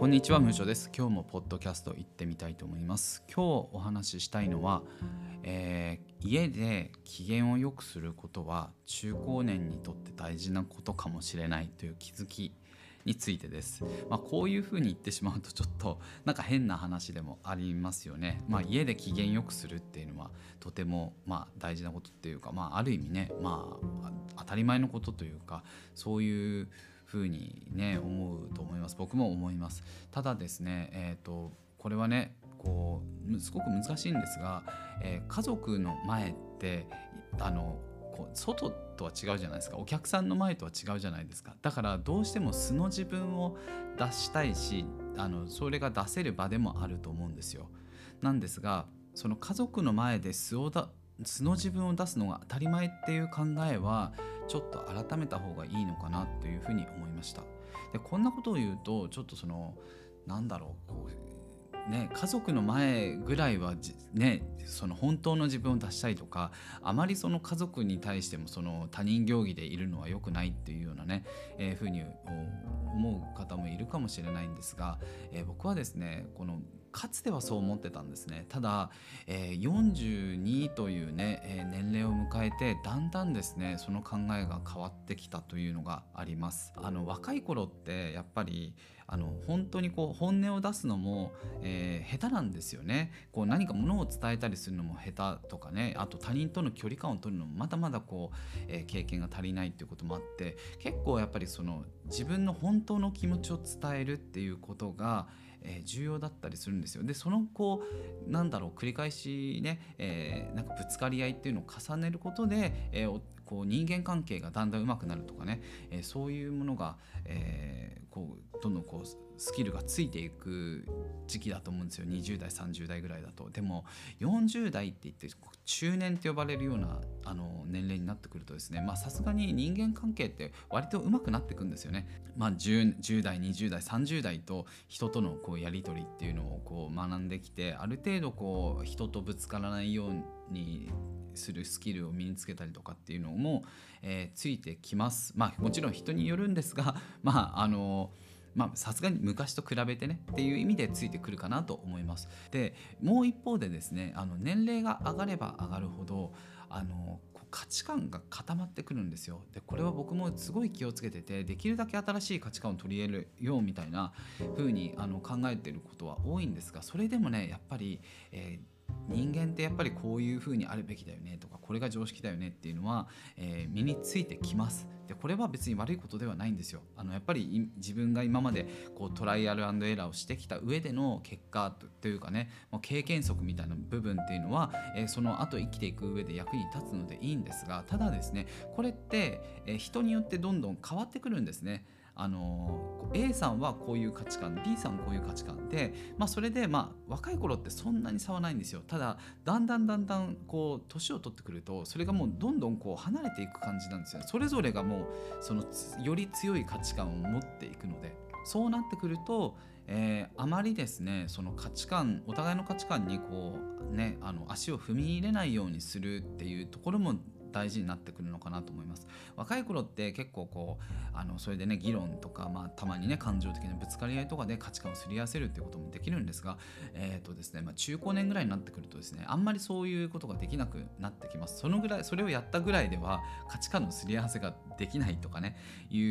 こんにちは、ムーチョです。今日もポッドキャスト行ってみたいと思います。今日お話ししたいのは、えー家で機嫌を良くすることは中高年にとって大事なことかもしれないという気づきについてです。まあ、こういうふうに言ってしまうとちょっとなんか変な話でもありますよね。まあ、家で機嫌良くするっていうのはとてもまあ大事なことっていうか、まあ、ある意味ね、まあ、当たり前のことというかそういうふうにね思うと思います。僕も思います。ただですねえっ、とこれはねこうすごく難しいんですが、えー家族の前ってあのこう外とは違うじゃないですか。お客さんの前とは違うじゃないですか。だからどうしても素の自分を出したいしあのそれが出せる場でもあると思うんですよ。なんですがその家族の前で素を素の自分を出すのが当たり前っていう考えはちょっと改めた方がいいのかなというふうに思いました。でこんなことを言うとちょっとそのなんだろうこうね家族の前ぐらいはねその本当の自分を出したいとかあまりその家族に対してもその他人行儀でいるのは良くないっていうようなね、えーふうに思う方もいるかもしれないんですが、えー僕はですねこのかつてはそう思ってたんですね。ただ、えー42というね、えー年齢を迎えてだんだんですねその考えが変わってきたというのがあります。あの若い頃ってやっぱりあの本当にこう本音を出すのも、えー下手なんですよねこう何かものを伝えたりするのも下手とかねあと他人との距離感を取るのもまだまだこう、えー経験が足りないっていうこともあって結構やっぱりその自分の本当の気持ちを伝えるっていうことが、えー重要だったりするんですよ。でそのこうなんだろう繰り返しね、えーなんかぶつかり合いっていうのを重ねることで、えーおこう人間関係がだんだん上手くなるとかね、えーそういうものが、えーこうどんどんこうスキルがついていく時期だと思うんですよ20代30代ぐらいだと。でも40代って言って中年って呼ばれるようなあの年齢になってくるとですねまあさすがに人間関係って割と上手くなってくんですよね。まあ、10, 10代20代30代と人とのこうやり取りっていうのをこう学んできてある程度こう人とぶつからないようにするスキルを身につけたりとかっていうのも、えーついてきます。まあもちろん人によるんですがまああのまあさすがに昔と比べてねっていう意味でついてくるかなと思います。でもう一方でですねあの年齢が上がれば上がるほどあのこう価値観が固まってくるんですよ。でこれは僕もすごい気をつけててできるだけ新しい価値観を取り入れるようみたいな風にあの考えてることは多いんですがそれでもねやっぱり、えー人間ってやっぱりこういう風にあるべきだよねとかこれが常識だよねっていうのは、えー身についてきます。でこれは別に悪いことではないんですよ。あのやっぱり自分が今までこうトライアルエラーをしてきた上での結果とというかねもう経験則みたいな部分っていうのは、えーその後生きていく上で役に立つのでいいんですがただですねこれって、えー人によってどんどん変わってくるんですね。あの A さんはこういう価値観 B さんこういう価値観で、まあ、それで、まあ、若い頃ってそんなに差はないんですよ。ただだんだんだんだんこう年を取ってくるとそれがもうどんどんこう離れていく感じなんですよそれぞれがもうそのより強い価値観を持っていくのでそうなってくると、えーあまりですねその価値観お互いの価値観にこうねあの足を踏み入れないようにするっていうところも大事になってくるのかなと思います。若い頃って結構こうあのそれでね議論とか、まあ、たまにね感情的なぶつかり合いとかで価値観をすり合わせるっていうこともできるんですが、えーとですねまあ、中高年ぐらいになってくるとですねあんまりそういうことができなくなってきます。そのぐらいそれをやったぐらいでは価値観のすり合わせができないとかねい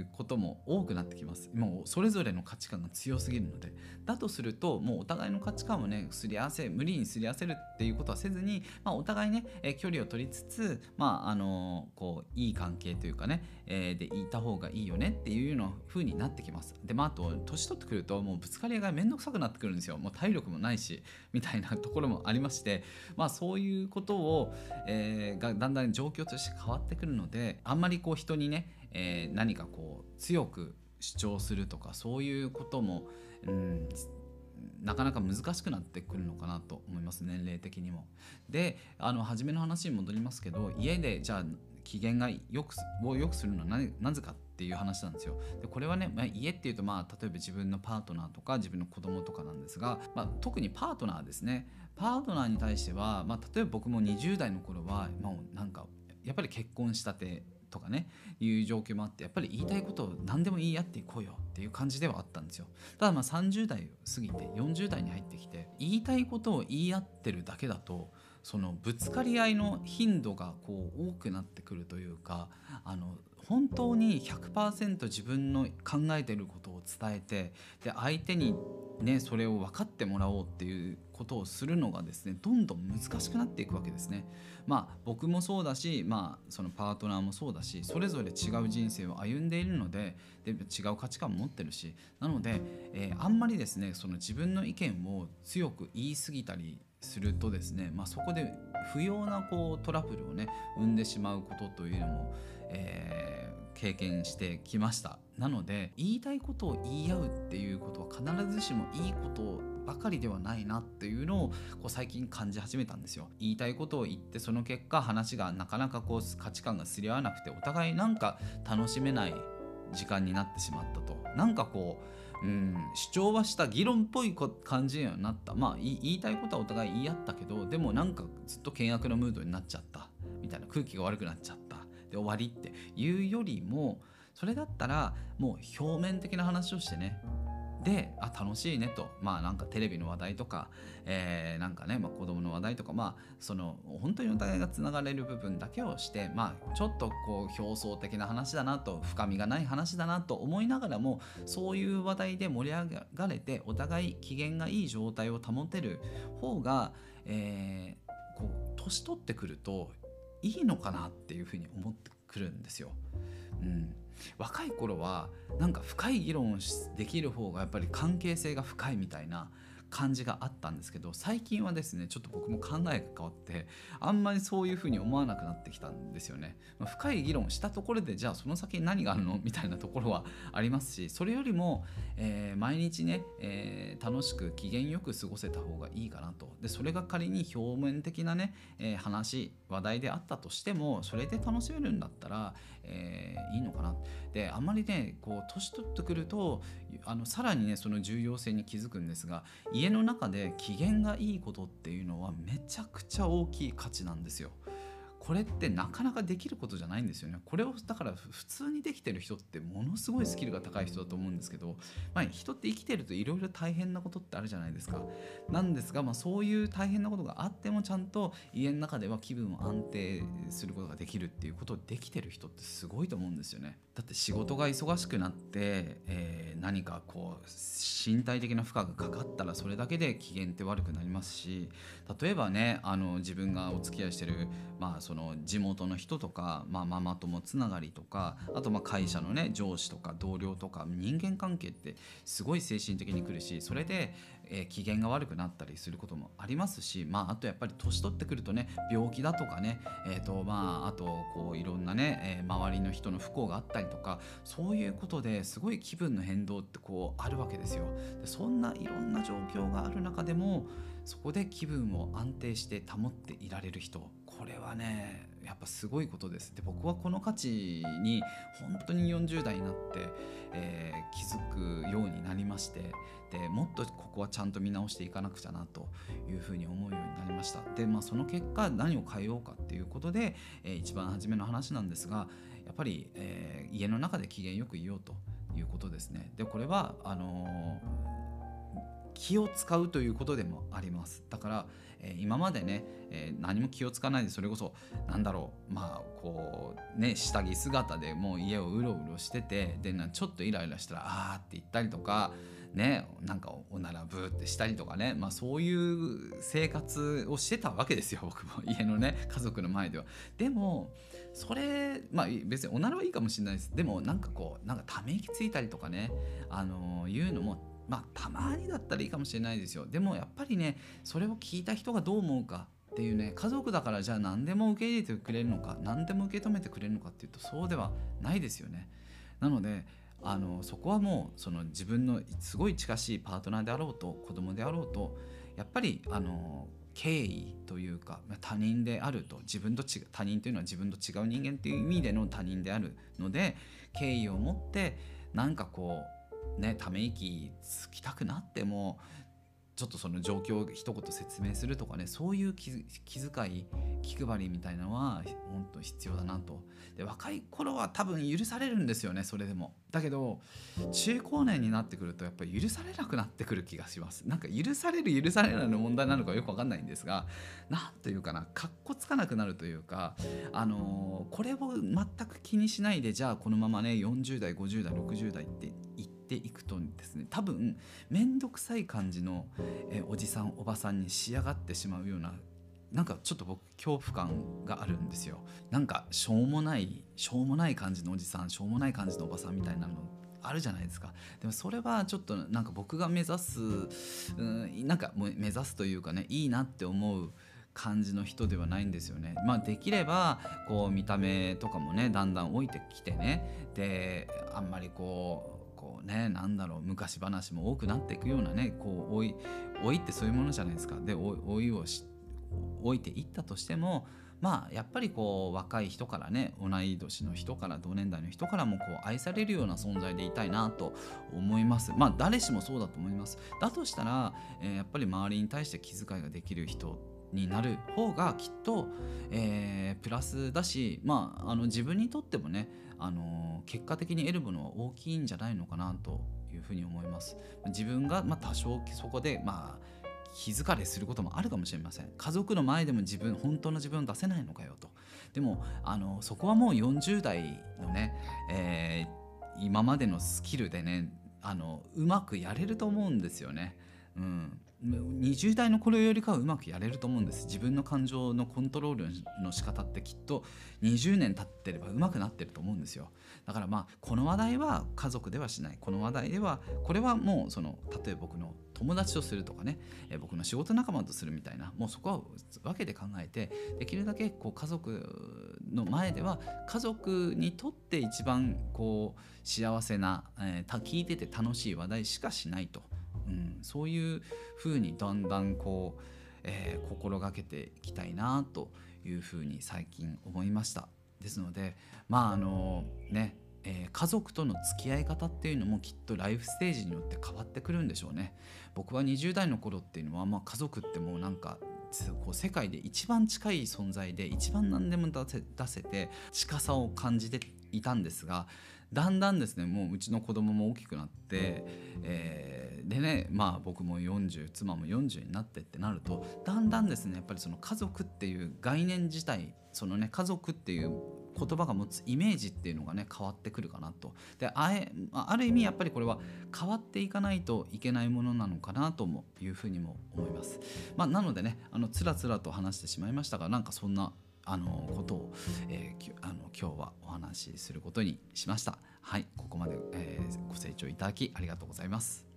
うことも多くなってきます。もうそれぞれの価値観が強すぎるので。だとするともうお互いの価値観をねすり合わせ無理にすり合わせるっていうことはせずに、まあ、お互いね、え距離を取りつつまああのこういい関係というかね、えーでいた方がいいよねっていうような風になってきます。でまああと年取ってくるともうぶつかり合いが面倒くさくなってくるんですよ。もう体力もないし みたいなところもありましてまあそういうことを、えーがだんだん状況として変わってくるのであんまりこう人にね、えー何かこう強く主張するとかそういうことも、うん、なかなか難しくなってくるのかなと思います年齢的にも。であの初めの話に戻りますけど家でじゃあ機嫌がよくを良くするのはななぜかっていう話なんですよ。でこれはね、まあ、家っていうと、まあ、例えば自分のパートナーとか自分の子供とかなんですが、まあ、特にパートナーですねパートナーに対しては、まあ、例えば僕も20代の頃はもうなんかやっぱり結婚したてとかねいう状況もあってやっぱり言いたいことを何でも言い合っていこうよっていう感じではあったんですよ。ただまあ30代過ぎて40代に入ってきて言いたいことを言い合ってるだけだとそのぶつかり合いの頻度がこう多くなってくるというかあの本当に100%自分の考えてることを伝えてで相手にねそれを分かってもらおうっていうことをするのがですねどんどん難しくなっていくわけですね。まあ僕もそうだし、まあ、そのパートナーもそうだしそれぞれ違う人生を歩んでいるのでで違う価値観も持ってるしなので、えー、あんまりですねその自分の意見を強く言い過ぎたりするとですね、まあ、そこで不要なこうトラブルをね生んでしまうことというのも、えー、経験してきました。なので言いたいことを言い合うっていうことは必ずしもいいことばかりではないなっていうのをこう最近感じ始めたんですよ。言いたいことを言ってその結果話がなかなかこう価値観がすり合わなくてお互いなんか楽しめない時間になってしまったと。なんかこううん、主張はした議論っぽい感じにはなった。まあ言いたいことはお互い言い合ったけどでもなんかずっと険悪なムードになっちゃった。みたいな空気が悪くなっちゃった。で終わりっていうよりもそれだったらもう表面的な話をしてね。であ楽しいねと。まあなんかテレビの話題とか、えー、なんかね、まあ、子供の話題とかまあその本当にお互いがつながれる部分だけをしてまあちょっとこう表層的な話だなと深みがない話だなと思いながらもそういう話題で盛り上がれてお互い機嫌がいい状態を保てる方が、えー、こう年取ってくるといいのかなっていうふうに思ってくるんですよ。うん、若い頃はなんか深い議論できる方がやっぱり関係性が深いみたいな感じがあったんですけど最近はですねちょっと僕も考えが変わってあんまりそういうふうに思わなくなってきたんですよね、まあ、深い議論したところでじゃあその先に何があるのみたいなところはありますしそれよりも、えー、毎日ね、えー、楽しく機嫌よく過ごせた方がいいかなと。でそれが仮に表面的なね、えー、話話題であったとしてもそれで楽しめるんだったら、えいいのかなであんまりねこう年取ってくるとあのさらにねその重要性に気づくんですが家の中で機嫌がいいことっていうのはめちゃくちゃ大きい価値なんですよ。これってなかなかできることじゃないんですよね。これをだから普通にできてる人ってものすごいスキルが高い人だと思うんですけど、まあ、人って生きてるといろいろ大変なことってあるじゃないですか。なんですが、まあ、そういう大変なことがあってもちゃんと家の中では気分を安定することができるっていうことをできてる人ってすごいと思うんですよね。だって仕事が忙しくなって、えー、何かこう身体的な負荷がかかったらそれだけで機嫌って悪くなりますし例えばねあの自分がお付き合いしてる、まあ、その地元の人とか、まあ、ママ友つながりとかあとまあ会社のね上司とか同僚とか人間関係ってすごい精神的にくるしそれで、えー、機嫌が悪くなったりすることもありますし、まあ、あとやっぱり年取ってくるとね病気だとかね、えーとまあ、あとこういろんなね、えー、周りの人の不幸があったりとかそういうことですごい気分の変動ってこうあるわけですよ。でそんないろんな状況がある中でもそこで気分を安定して保っていられる人これはねやっぱすごいことです。で僕はこの価値に本当に40代になって、えー、気づくようになりましてでもっとここはちゃんと見直していかなくちゃなというふうに思うようになりました。でまあその結果何を変えようかっていうことで、えー、一番初めの話なんですがやっぱり、えー、家の中で機嫌よくいようということですね。でこれはあの気を使うということでもあります。だから、えー、今までね、えー、何も気を使わないでそれこそなんだろうまあこうね下着姿でもう家をうろうろしててでちょっとイライラしたらあーって言ったりとかねなんかおならブーってしたりとかね、まあ、そういう生活をしてたわけですよ僕も。家のね家族の前では。でもそれまあ別におならはいいかもしれないです。でもなんかこうなんかため息ついたりとかねあのー、いうのもまあたまにだったらいいかもしれないですよでもやっぱりねそれを聞いた人がどう思うかっていうね家族だからじゃあ何でも受け入れてくれるのか何でも受け止めてくれるのかっていうとそうではないですよね。なのであのそこはもうその自分のすごい近しいパートナーであろうと子供であろうとやっぱりあの敬意というか他人であると自分と違う他人というのは自分と違う人間っていう意味での他人であるので敬意を持ってなんかこうねため息つきたくなってもちょっとその状況を一言説明するとかねそういう気遣い気配りみたいなのは本当必要だなと。で若い頃は多分許されるんですよねそれでも。だけど中高年になってくるとやっぱり許されなくなってくる気がします。なんか許される許されないの問題なのかよく分かんないんですが何というかなかっこつかなくなるというかあのー、これを全く気にしないでじゃあこのままね40代50代60代って言ってていくとですね多分面倒くさい感じの、えおじさんおばさんに仕上がってしまうようななんかちょっと僕恐怖感があるんですよ。なんかしょうもないしょうもない感じのおじさんしょうもない感じのおばさんみたいなのあるじゃないですか。でもそれはちょっとなんか僕が目指すうんなんか目指すというかねいいなって思う感じの人ではないんですよね。まあ、できればこう見た目とかもねだんだん老いてきてね。であんまりこうこうねなんだろう昔話も多くなっていくようなねこう老い老いってそういうものじゃないですか。で老いをし老いていったとしてもまあやっぱりこう若い人からね同い年の人から同年代の人からもこう愛されるような存在でいたいなと思いますまあ誰しもそうだと思いますだとしたら、えー、やっぱり周りに対して気遣いができる人になる方がきっと、えー、プラスだしまああの自分にとってもねあの結果的に得るものは大きいんじゃないのかなというふうに思います。自分が、まあ、多少そこで、まあ、気疲れすることもあるかもしれません。家族の前でも自分本当の自分を出せないのかよと。でもあのそこはもう40代のね、えー、今までのスキルでねあのうまくやれると思うんですよね。うん、20代の頃よりかはうまくやれると思うんです。自分の感情のコントロールの仕方ってきっと20年経ってればうまくなってると思うんですよ。だからまあこの話題は家族ではしない。この話題ではこれはもうその例えば僕の友達とするとかね、え僕の仕事仲間とするみたいな。もうそこは分けて考えてできるだけこう家族の前では家族にとって一番こう幸せな、えー、聞いてて楽しい話題しかしないと。うん、そういうふうにだんだんこう、えー、心がけていきたいなというふうに最近思いました。ですのでまああのねえー、家族との付き合い方っていうのもきっとライフステージによって変わってくるんでしょうね。僕は20代の頃っていうのは、まあ、家族ってもうなんかこう世界で一番近い存在で一番何でも出せ出せて近さを感じていたんですがだんだんですねもううちの子供も大きくなって、えー、でねまあ僕も40妻も40になってってなるとだんだんですねやっぱりその家族っていう概念自体そのね家族っていう言葉が持つイメージっていうのがね変わってくるかなと。であえある意味やっぱりこれは変わっていかないといけないものなのかなともいうふうにも思います、まあ、なのでねあのつらつらと話してしまいましたがなんかそんなあのことを、えー、あの今日はお話しすることにしました。はい、ここまで、えー、ご清聴いただきありがとうございます。